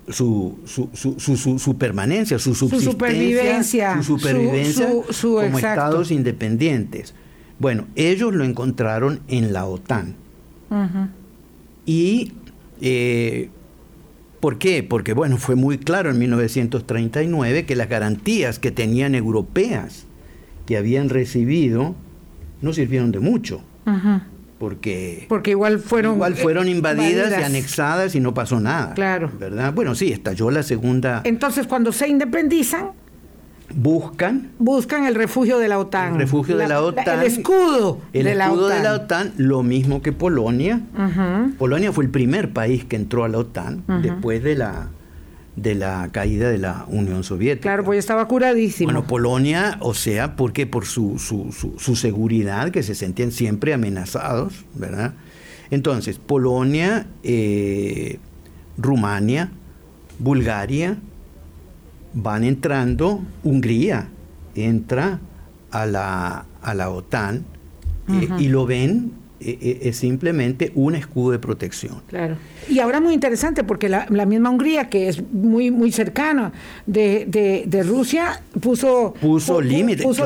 su, su, su, su, permanencia, su supervivencia, su supervivencia como estados independientes. Bueno, ellos lo encontraron en la OTAN. Y eh, ¿por qué? Porque bueno, fue muy claro en 1939 que las garantías que tenían europeas que habían recibido no sirvieron de mucho. Porque, porque igual fueron igual fueron invadidas, y anexadas y no pasó nada. Claro. ¿Verdad? Bueno, sí, estalló la segunda. Entonces, cuando se independizan, buscan buscan el refugio de la OTAN. El refugio de la OTAN. El escudo, el de, escudo la de la OTAN, lo mismo que Polonia. Polonia fue el primer país que entró a la OTAN después de la de la caída de la Unión Soviética. Claro, pues estaba curadísimo. Bueno, Polonia, o sea, porque por su, su, su, seguridad, que se sentían siempre amenazados, ¿verdad? Entonces, Polonia, eh, Rumania, Bulgaria, van entrando, Hungría entra a la, a la OTAN eh, y lo ven eh, eh, es simplemente un escudo de protección. Claro. Y ahora muy interesante porque la, misma Hungría, que es muy muy cercana de, de, Rusia, puso puso límite, puso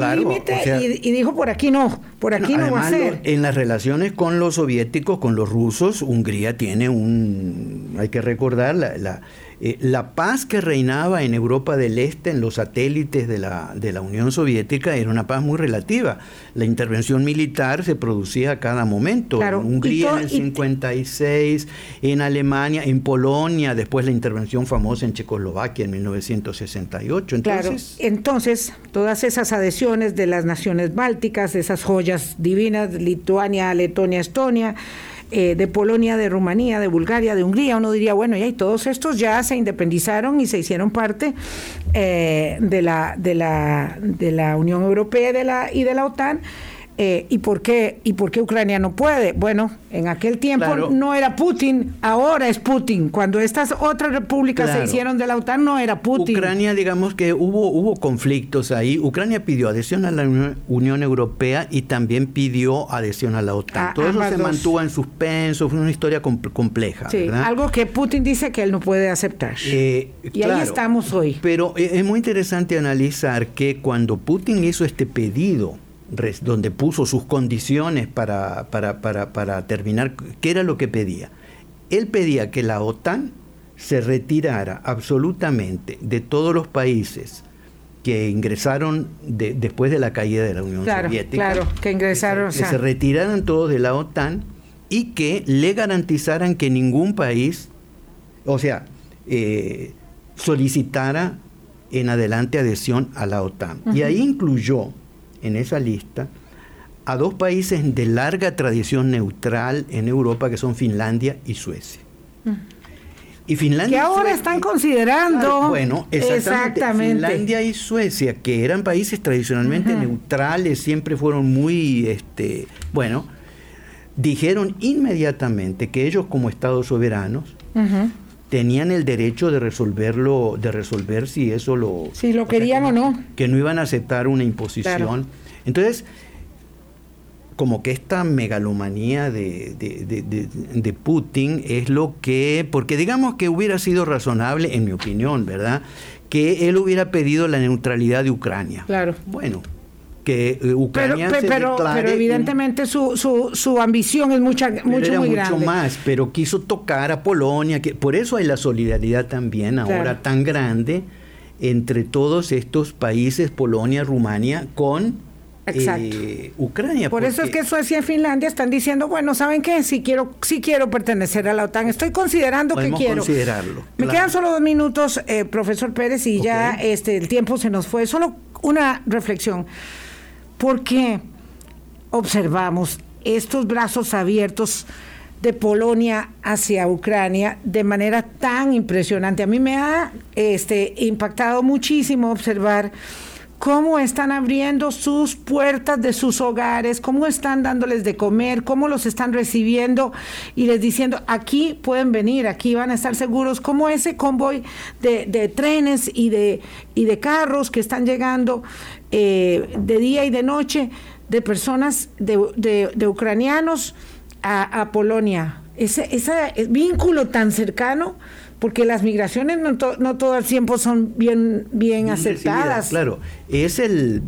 y, dijo por aquí no, por aquí no, va a ser. en las relaciones con los soviéticos, con los rusos, Hungría tiene un, hay que recordar la eh, la paz que reinaba en Europa del Este, en los satélites de la, de la Unión Soviética, era una paz muy relativa. La intervención militar se producía a cada momento. en Hungría en el 56, en Alemania, en Polonia, después la intervención famosa en Checoslovaquia en 1968. Entonces, entonces todas esas adhesiones de las naciones bálticas, esas joyas divinas, Lituania, Letonia, Estonia, eh, de Polonia, de Rumanía, de Bulgaria, de Hungría, uno diría, bueno, y todos estos ya se independizaron y se hicieron parte eh, de, la, de, la, de la Unión Europea de la, y de la OTAN. Eh, ¿y, por qué, ¿Y por qué Ucrania no puede? Bueno, en aquel tiempo no era Putin, ahora es Putin. Cuando estas otras repúblicas se hicieron de la OTAN, no era Putin. Ucrania, digamos que hubo, hubo conflictos ahí. Ucrania pidió adhesión a la Unión Europea y también pidió adhesión a la OTAN. Todo eso se mantuvo en suspenso, fue una historia compleja. Sí, algo que Putin dice que él no puede aceptar. Eh, y ahí estamos hoy. Pero eh, es muy interesante analizar que cuando Putin hizo este pedido, donde puso sus condiciones para, para, terminar, ¿qué era lo que pedía? Él pedía que la OTAN se retirara absolutamente de todos los países que ingresaron después de la caída de la Unión Soviética. Claro, que ingresaron. Que, se retiraran todos de la OTAN y que le garantizaran que ningún país, o sea, eh, solicitara en adelante adhesión a la OTAN. Y ahí incluyó en esa lista a dos países de larga tradición neutral en Europa, que son Finlandia y Suecia. Mm. Y Finlandia que ahora están considerando. bueno, exactamente, Finlandia y Suecia, que eran países tradicionalmente neutrales, siempre fueron muy, este, bueno, dijeron inmediatamente que ellos como estados soberanos tenían el derecho de resolverlo, de resolver si eso lo... Si lo querían o, no. Que no iban a aceptar una imposición. Entonces, como que esta megalomanía de, de, Putin es lo que, porque digamos que hubiera sido razonable, en mi opinión, ¿verdad? Que él hubiera pedido la neutralidad de Ucrania. Claro. Bueno, que eh, Ucrania pero, pero, pero evidentemente su, su, su, ambición es mucha, mucho era muy mucho más, pero quiso tocar a Polonia, que por eso hay la solidaridad también ahora tan grande entre todos estos países, Polonia, Rumania, con eh, Ucrania. Por eso es que Suecia y Finlandia están diciendo, bueno, ¿saben qué? Si quiero, si quiero pertenecer a la OTAN, estoy considerando que quiero. considerarlo. Me quedan solo dos minutos, eh, profesor Pérez, y ya este el tiempo se nos fue. Solo una reflexión. ¿Por qué observamos estos brazos abiertos de Polonia hacia Ucrania de manera tan impresionante? A mí me ha este, impactado muchísimo observar cómo están abriendo sus puertas de sus hogares, cómo están dándoles de comer, cómo los están recibiendo y les diciendo, aquí pueden venir, aquí van a estar seguros, como ese convoy de, trenes y de carros que están llegando eh, de día y de noche, de personas, de, de, ucranianos a, Polonia. ese, ese vínculo tan cercano, porque las migraciones no, no todo el tiempo son bien, bien, aceptadas. Claro, es el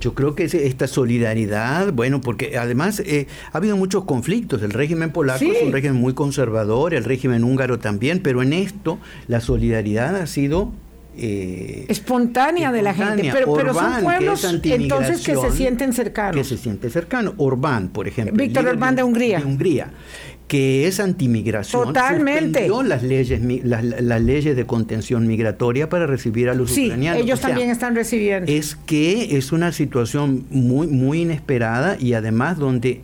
yo creo que esta solidaridad, bueno, porque además eh, ha habido muchos conflictos. El régimen polaco es un régimen muy conservador, el régimen húngaro también, pero en esto la solidaridad ha sido eh, espontánea, de la gente, pero, pero son pueblos entonces que se sienten cercanos. Que se siente cercano. Orbán, por ejemplo. Víctor Orbán de Hungría. De Hungría que es antimigración. Totalmente. las leyes, las, leyes de contención migratoria para recibir a los sí, ucranianos. ellos también están recibiendo. Es que es una situación muy, muy inesperada y además donde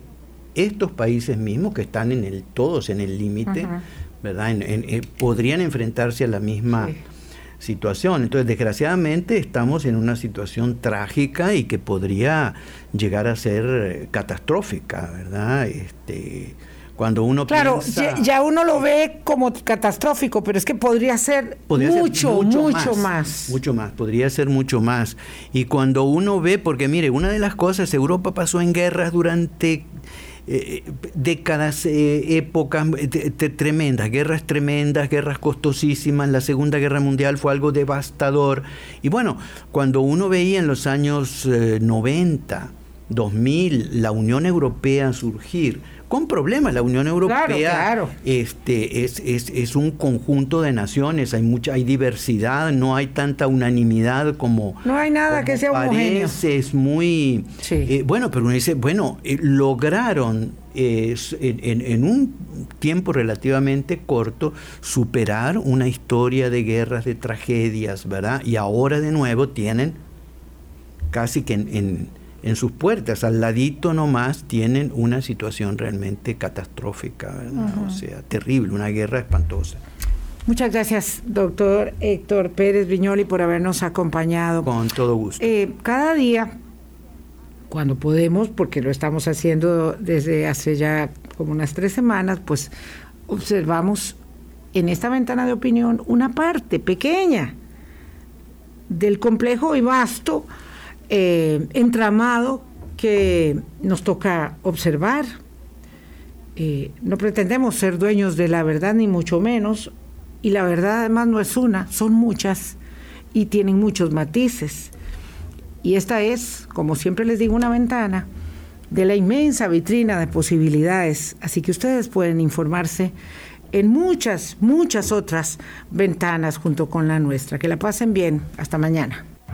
estos países mismos que están en el todos en el límite, ¿verdad? Eh, podrían enfrentarse a la misma situación. Entonces, desgraciadamente, estamos en una situación trágica y que podría llegar a ser eh, catastrófica, ¿verdad? Este, cuando uno claro ya, uno lo ve como catastrófico pero es que podría ser, mucho, mucho, más, mucho más podría ser mucho más y cuando uno ve porque mire una de las cosas Europa pasó en guerras durante eh, décadas, eh, épocas tremendas, guerras tremendas, guerras costosísimas. La Segunda Guerra Mundial fue algo devastador. Y bueno, cuando uno veía en los años 90, eh, 2000, la Unión Europea surgir, con problemas. La Unión Europea Este, es, es, es, un conjunto de naciones, hay mucha, hay diversidad, no hay tanta unanimidad como. No hay nada que sea homogéneo. Es muy. Eh, bueno, pero uno dice, bueno, eh, lograron en, en, un tiempo relativamente corto superar una historia de guerras, de tragedias, ¿verdad? Y ahora de nuevo tienen casi que en en sus puertas, al ladito nomás, tienen una situación realmente catastrófica, o sea, terrible, una guerra espantosa. Muchas gracias, doctor Héctor Pérez Viñoli, por habernos acompañado. Con todo gusto. Eh, cada día, cuando podemos, porque lo estamos haciendo desde hace ya como unas tres semanas, pues observamos en esta ventana de opinión una parte pequeña del complejo y vasto eh, entramado que nos toca observar. Eh, no pretendemos ser dueños de la verdad, ni mucho menos, y la verdad además no es una, son muchas y tienen muchos matices. Y esta es, como siempre les digo, una ventana de la inmensa vitrina de posibilidades, así que ustedes pueden informarse en muchas, muchas otras ventanas junto con la nuestra. Que la pasen bien. Hasta mañana.